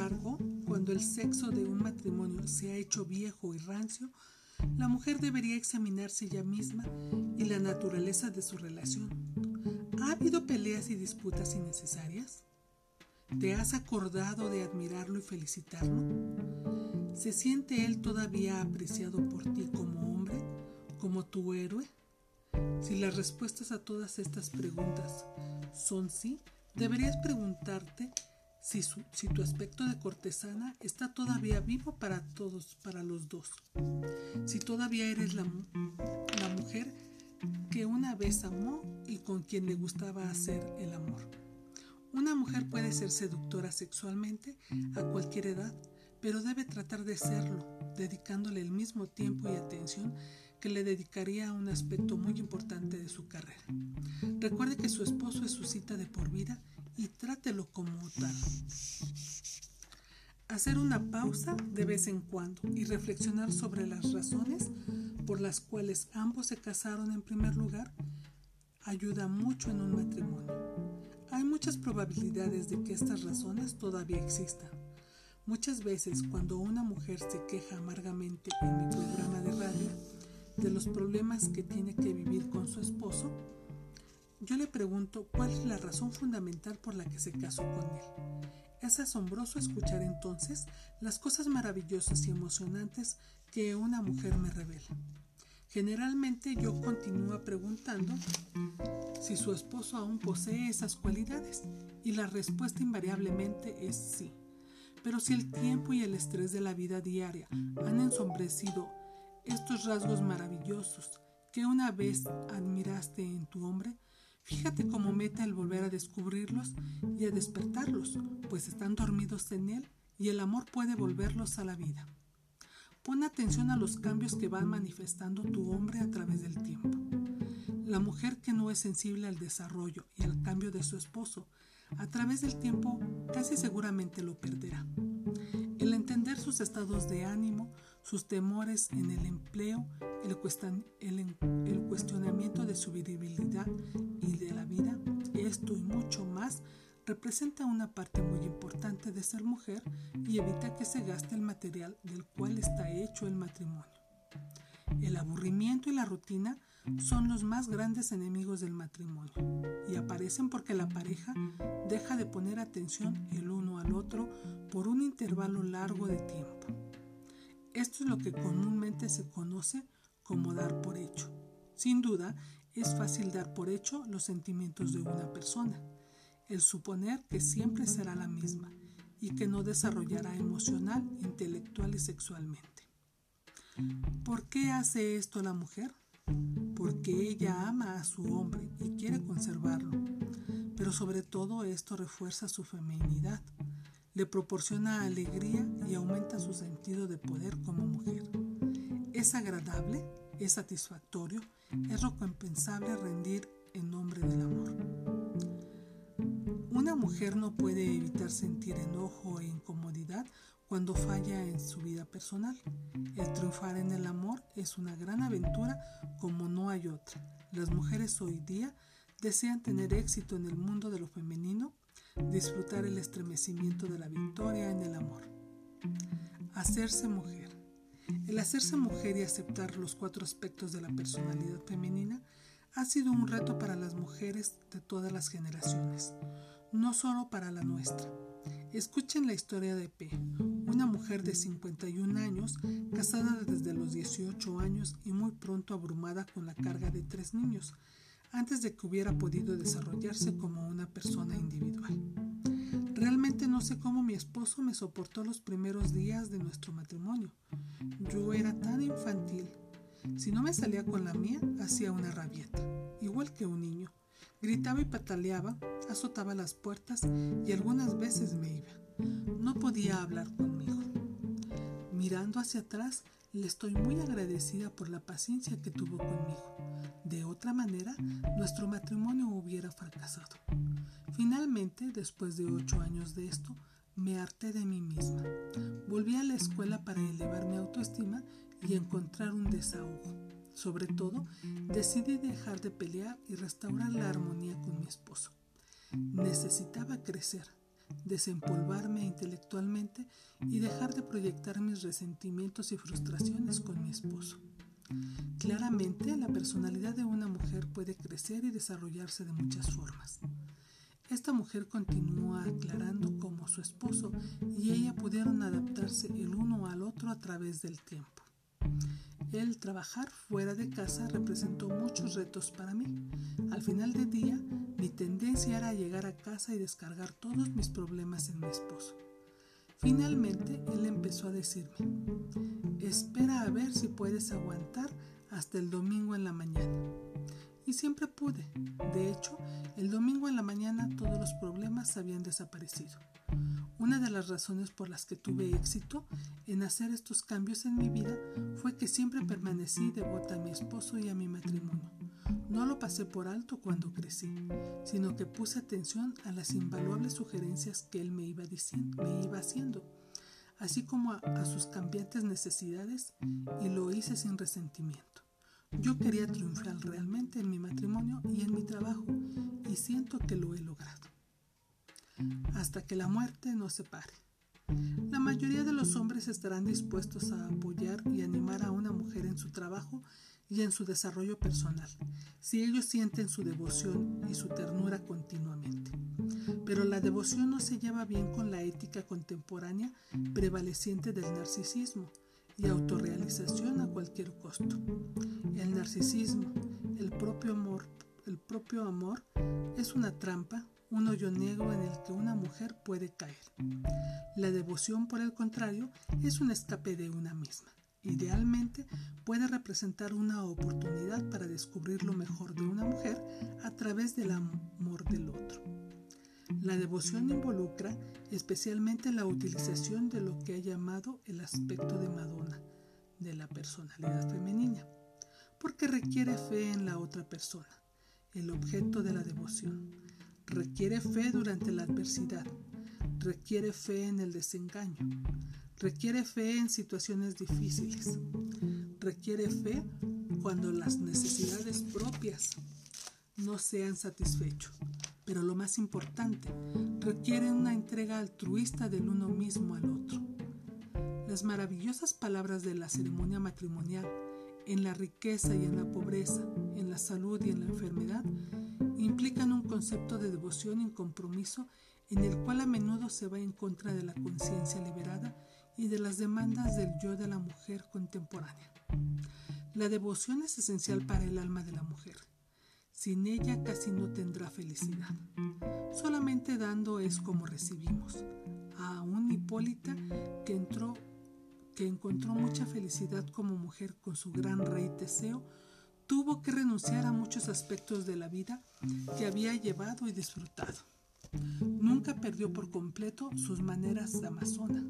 embargo, cuando el sexo de un matrimonio se ha hecho viejo y rancio, la mujer debería examinarse ella misma y la naturaleza de su relación. ¿Ha habido peleas y disputas innecesarias? ¿Te has acordado de admirarlo y felicitarlo? ¿Se siente él todavía apreciado por ti como hombre, como tu héroe? Si las respuestas a todas estas preguntas son sí, deberías preguntarte si, tu aspecto de cortesana está todavía vivo para todos, para los dos. Si todavía eres la, la mujer que una vez amó y con quien le gustaba hacer el amor. Una mujer puede ser seductora sexualmente a cualquier edad, pero debe tratar de serlo, dedicándole el mismo tiempo y atención que le dedicaría a un aspecto muy importante de su carrera. Recuerde que su esposo es su cita de por vida y trátelo como tal. Hacer una pausa de vez en cuando y reflexionar sobre las razones por las cuales ambos se casaron en primer lugar ayuda mucho en un matrimonio. Hay muchas probabilidades de que estas razones todavía existan. Muchas veces cuando una mujer se queja amargamente en mi programa de radio de los problemas que tiene que vivir con su esposo, yo le pregunto cuál es la razón fundamental por la que se casó con él. Es asombroso escuchar entonces las cosas maravillosas y emocionantes que una mujer me revela. Generalmente yo continúo preguntando si su esposo aún posee esas cualidades y la respuesta invariablemente es sí. Pero si el tiempo y el estrés de la vida diaria han ensombrecido estos rasgos maravillosos que una vez admiraste en tu hombre, Fíjate cómo meta el volver a descubrirlos y a despertarlos, pues están dormidos en él y el amor puede volverlos a la vida. Pon atención a los cambios que van manifestando tu hombre a través del tiempo. La mujer que no es sensible al desarrollo y al cambio de su esposo, a través del tiempo casi seguramente lo perderá. El entender sus estados de ánimo, sus temores en el empleo, el, cuestionamiento de su virilidad y de la vida, esto y mucho más representa una parte muy importante de ser mujer y evita que se gaste el material del cual está hecho el matrimonio. El aburrimiento y la rutina son los más grandes enemigos del matrimonio y aparecen porque la pareja deja de poner atención el uno al otro por un intervalo largo de tiempo. Esto es lo que comúnmente se conoce como dar por hecho. Sin duda, es fácil dar por hecho los sentimientos de una persona, el suponer que siempre será la misma y que no desarrollará emocional, intelectual y sexualmente. ¿Por qué hace esto la mujer? Porque ella ama a su hombre y quiere conservarlo, pero sobre todo esto refuerza su feminidad, le proporciona alegría y aumenta su sentido de poder como mujer. Es agradable, es satisfactorio, es recompensable rendir en nombre del amor. Una mujer no puede evitar sentir enojo e incomodidad cuando falla en su vida personal. El triunfar en el amor es una gran aventura como no hay otra. Las mujeres hoy día desean tener éxito en el mundo de lo femenino disfrutar el estremecimiento de la victoria en el amor. Hacerse mujer. El hacerse mujer y aceptar los cuatro aspectos de la personalidad femenina ha sido un reto para las mujeres de todas las generaciones, no solo para la nuestra. Escuchen la historia de P, una mujer de 51 años, casada desde los 18 años y muy pronto abrumada con la carga de tres niños, antes de que hubiera podido desarrollarse como una persona individual. No sé cómo mi esposo me soportó los primeros días de nuestro matrimonio. Yo era tan infantil. Si no me salía con la mía, hacía una rabieta, igual que un niño. Gritaba y pataleaba, azotaba las puertas y algunas veces me iba. No podía hablar conmigo. Mirando hacia atrás, le estoy muy agradecida por la paciencia que tuvo conmigo. De otra manera, nuestro matrimonio hubiera fracasado. Finalmente, después de ocho años de esto, me harté de mí misma. Volví a la escuela para elevar mi autoestima y encontrar un desahogo. Sobre todo, decidí dejar de pelear y restaurar la armonía con mi esposo. Necesitaba crecer, desempolvarme intelectualmente y dejar de proyectar mis resentimientos y frustraciones con mi esposo. Claramente, la personalidad de una mujer puede crecer y desarrollarse de muchas formas. Esta mujer continúa aclarando cómo su esposo y ella pudieron adaptarse el uno al otro a través del tiempo. El trabajar fuera de casa representó muchos retos para mí. Al final del día, mi tendencia era llegar a casa y descargar todos mis problemas en mi esposo. Finalmente, él empezó a decirme, espera a ver si puedes aguantar hasta el domingo en la mañana. Y siempre pude. De hecho, el domingo en la mañana todos los problemas habían desaparecido. Una de las razones por las que tuve éxito en hacer estos cambios en mi vida fue que siempre permanecí devota a mi esposo y a mi matrimonio. No lo pasé por alto cuando crecí, sino que puse atención a las invaluables sugerencias que él me iba, diciendo, me iba haciendo, así como a, a sus cambiantes necesidades, y lo hice sin resentimiento. Yo quería triunfar realmente en mi matrimonio y en mi trabajo, y siento que lo he logrado hasta que la muerte nos separe. La mayoría de los hombres estarán dispuestos a apoyar y animar a una mujer en su trabajo y en su desarrollo personal, si ellos sienten su devoción y su ternura continuamente. Pero la devoción no se lleva bien con la ética contemporánea prevaleciente del narcisismo y autorrealización a cualquier costo. El narcisismo, el propio amor, el propio amor es una trampa un hoyo negro en el que una mujer puede caer. La devoción, por el contrario, es un escape de una misma. Idealmente puede representar una oportunidad para descubrir lo mejor de una mujer a través del amor del otro. La devoción involucra especialmente la utilización de lo que ha llamado el aspecto de Madonna, de la personalidad femenina, porque requiere fe en la otra persona, el objeto de la devoción, requiere fe durante la adversidad, requiere fe en el desengaño, requiere fe en situaciones difíciles, requiere fe cuando las necesidades propias no sean satisfechos. Pero lo más importante, requiere una entrega altruista del uno mismo al otro. Las maravillosas palabras de la ceremonia matrimonial, en la riqueza y en la pobreza, en la salud y en la enfermedad, implican un concepto de devoción y compromiso en el cual a menudo se va en contra de la conciencia liberada y de las demandas del yo de la mujer contemporánea. La devoción es esencial para el alma de la mujer. Sin ella casi no tendrá felicidad. Solamente dando es como recibimos. A un Hipólita que entró que encontró mucha felicidad como mujer con su gran rey Teseo, tuvo que renunciar a muchos aspectos de la vida que había llevado y disfrutado. Nunca perdió por completo sus maneras de amazona,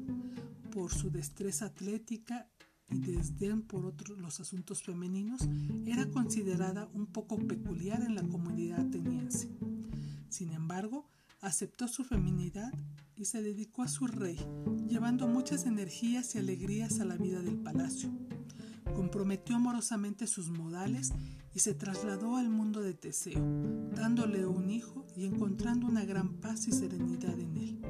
por su destreza atlética y desdén por otros los asuntos femeninos, era considerada un poco peculiar en la comunidad ateniense. Sin embargo, aceptó su feminidad y se dedicó a su rey, llevando muchas energías y alegrías a la vida del palacio comprometió amorosamente sus modales y se trasladó al mundo de Teseo, dándole un hijo y encontrando una gran paz y serenidad en él.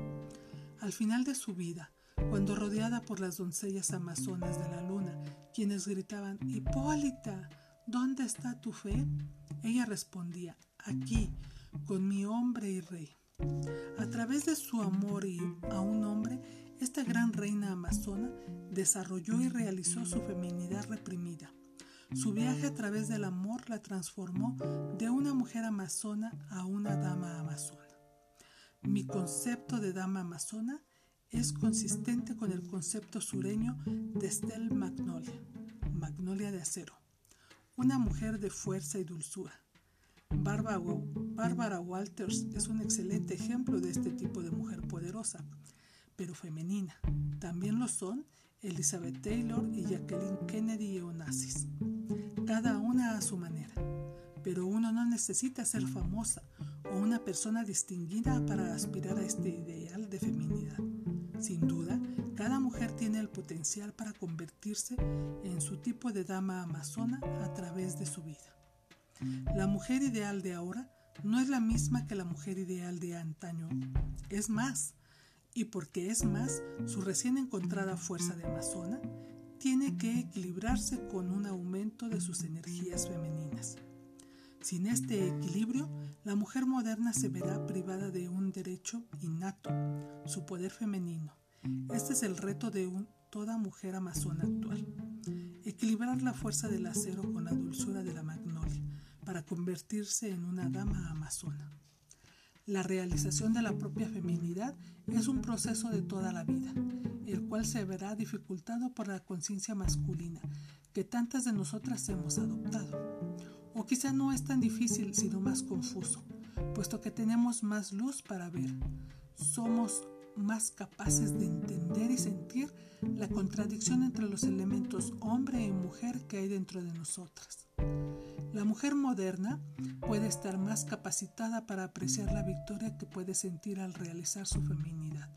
Al final de su vida, cuando rodeada por las doncellas amazonas de la luna, quienes gritaban, Hipólita, ¿dónde está tu fe? Ella respondía, aquí, con mi hombre y rey. Través de su amor a un hombre, esta gran reina amazona desarrolló y realizó su feminidad reprimida. Su viaje a través del amor la transformó de una mujer amazona a una dama amazona. Mi concepto de dama amazona es consistente con el concepto sureño de Estelle Magnolia, Magnolia de acero, una mujer de fuerza y dulzura. Barbara Walters es un excelente ejemplo de este tipo de mujer poderosa pero femenina. También lo son Elizabeth Taylor y Jacqueline Kennedy Onassis, cada una a su manera. Pero uno no necesita ser famosa o una persona distinguida para aspirar a este ideal de feminidad. Sin duda, cada mujer tiene el potencial para convertirse en su tipo de dama amazona a través de su vida. La mujer ideal de ahora no es la misma que la mujer ideal de antaño. Es más, y porque es más su recién encontrada fuerza de amazona, tiene que equilibrarse con un aumento de sus energías femeninas. Sin este equilibrio, la mujer moderna se verá privada de un derecho innato, su poder femenino. Este es el reto de toda mujer amazona actual. Equilibrar la fuerza del acero con la dulzura de la magnolia para convertirse en una dama amazona. La realización de la propia feminidad es un proceso de toda la vida, el cual se verá dificultado por la conciencia masculina que tantas de nosotras hemos adoptado. O quizá no es tan difícil, sino más confuso, puesto que tenemos más luz para ver. Somos más capaces de entender y sentir la contradicción entre los elementos hombre y mujer que hay dentro de nosotras. La mujer moderna puede estar más capacitada para apreciar la victoria que puede sentir al realizar su feminidad,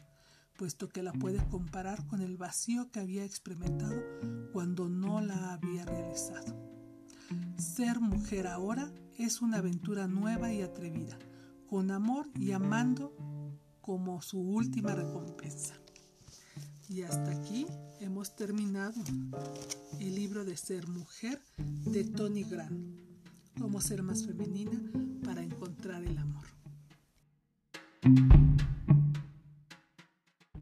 puesto que la puede comparar con el vacío que había experimentado cuando no la había realizado. Ser mujer ahora es una aventura nueva y atrevida, con amor y amando como su última recompensa. Y hasta aquí hemos terminado el libro de Ser Mujer de Tony Grant, cómo ser más femenina para encontrar el amor.